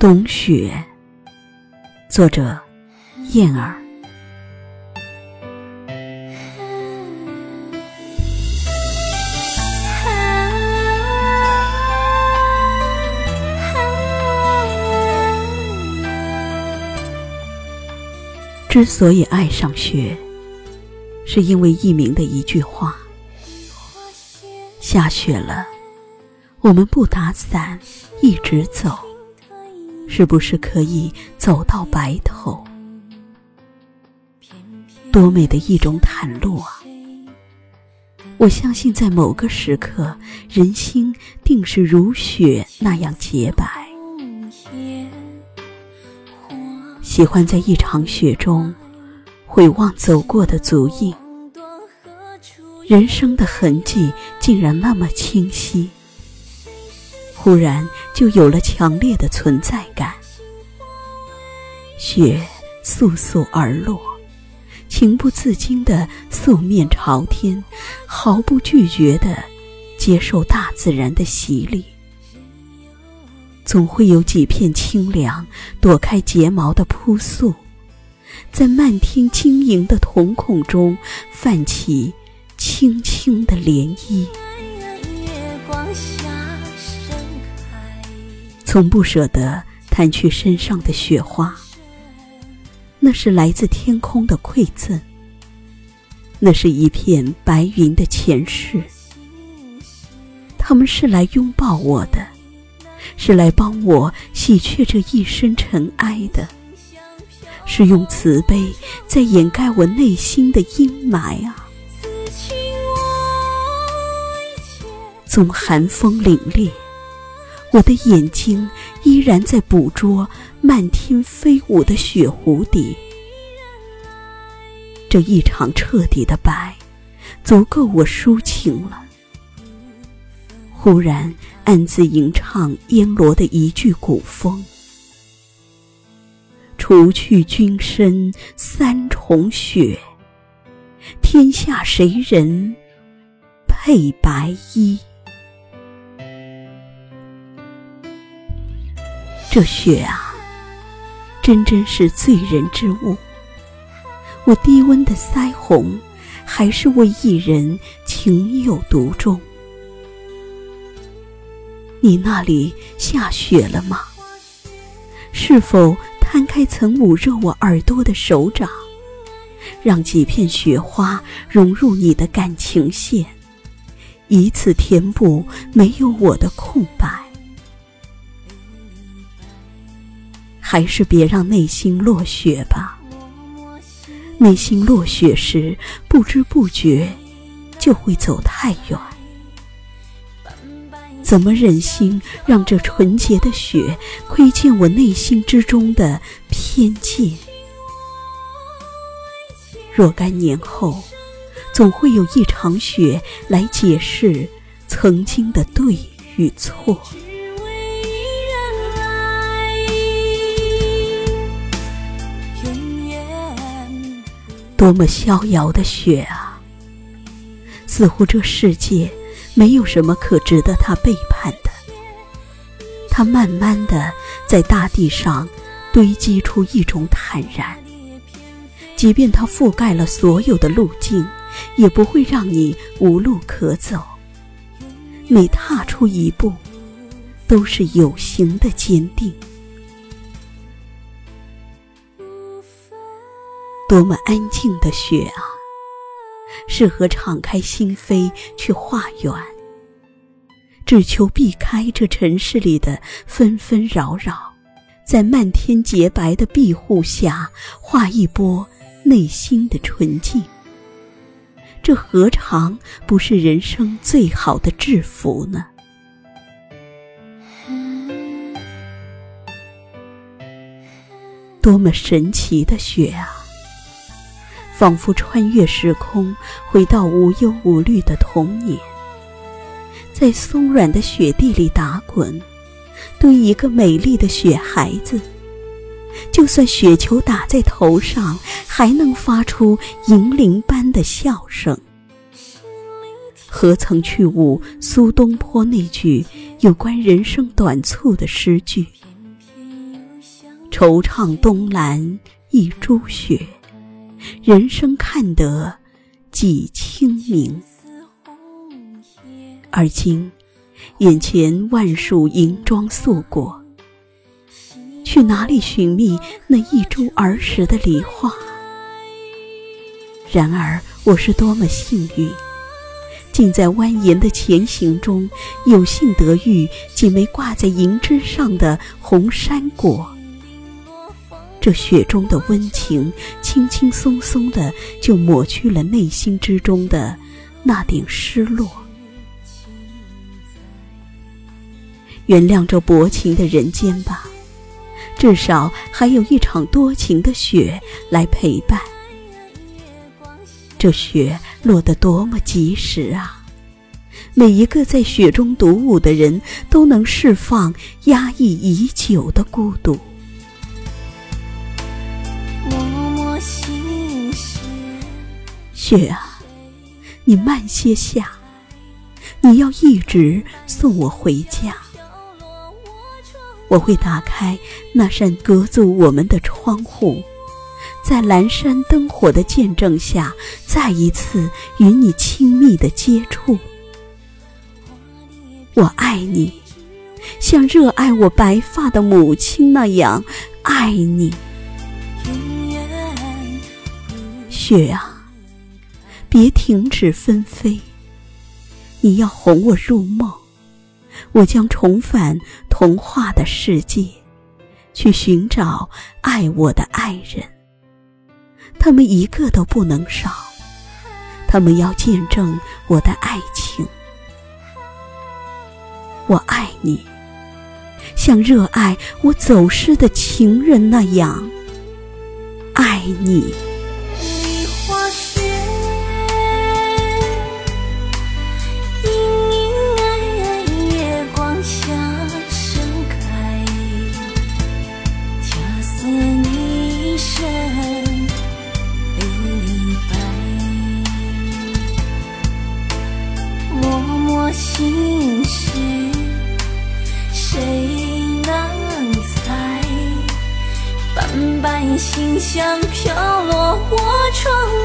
冬雪，作者燕儿。之所以爱上雪，是因为佚名的一句话：“下雪了，我们不打伞，一直走。”是不是可以走到白头？多美的一种袒露啊！我相信，在某个时刻，人心定是如雪那样洁白。喜欢在一场雪中回望走过的足印，人生的痕迹竟然那么清晰。忽然就有了强烈的存在感。雪簌簌而落，情不自禁的素面朝天，毫不拒绝的接受大自然的洗礼。总会有几片清凉躲开睫毛的扑簌，在漫天晶莹的瞳孔中泛起轻轻的涟漪。从不舍得掸去身上的雪花，那是来自天空的馈赠，那是一片白云的前世。他们是来拥抱我的，是来帮我洗却这一身尘埃的，是用慈悲在掩盖我内心的阴霾啊！纵寒风凛冽。我的眼睛依然在捕捉漫天飞舞的雪蝴蝶，这一场彻底的白，足够我抒情了。忽然暗自吟唱烟罗的一句古风：“除去君身三重雪，天下谁人配白衣？”这雪啊，真真是醉人之物。我低温的腮红，还是为一人情有独钟。你那里下雪了吗？是否摊开曾捂热我耳朵的手掌，让几片雪花融入你的感情线，以此填补没有我的空白？还是别让内心落雪吧。内心落雪时，不知不觉就会走太远。怎么忍心让这纯洁的雪窥见我内心之中的偏见？若干年后，总会有一场雪来解释曾经的对与错。多么逍遥的雪啊！似乎这世界没有什么可值得他背叛的。他慢慢的在大地上堆积出一种坦然，即便它覆盖了所有的路径，也不会让你无路可走。每踏出一步，都是有形的坚定。多么安静的雪啊，适合敞开心扉去画圆，只求避开这尘世里的纷纷扰扰，在漫天洁白的庇护下画一波内心的纯净。这何尝不是人生最好的制服呢？多么神奇的雪啊！仿佛穿越时空，回到无忧无虑的童年，在松软的雪地里打滚，对一个美丽的雪孩子，就算雪球打在头上，还能发出银铃般的笑声。何曾去悟苏东坡那句有关人生短促的诗句？惆怅东南一株雪，人生看得几清明。而今，眼前万树银装素裹，去哪里寻觅那一株儿时的梨花？然而，我是多么幸运，竟在蜿蜒的前行中，有幸得遇几枚挂在银枝上的红山果。这雪中的温情，轻轻松松的就抹去了内心之中的那点失落。原谅这薄情的人间吧，至少还有一场多情的雪来陪伴。这雪落得多么及时啊！每一个在雪中独舞的人，都能释放压抑已久的孤独。雪啊，你慢些下，你要一直送我回家。我会打开那扇隔阻我们的窗户。在阑珊灯火的见证下，再一次与你亲密的接触。我爱你，像热爱我白发的母亲那样爱你。雪啊，别停止纷飞，你要哄我入梦，我将重返童话的世界，去寻找爱我的爱人。他们一个都不能少，他们要见证我的爱情。我爱你，像热爱我走失的情人那样爱你。窗外。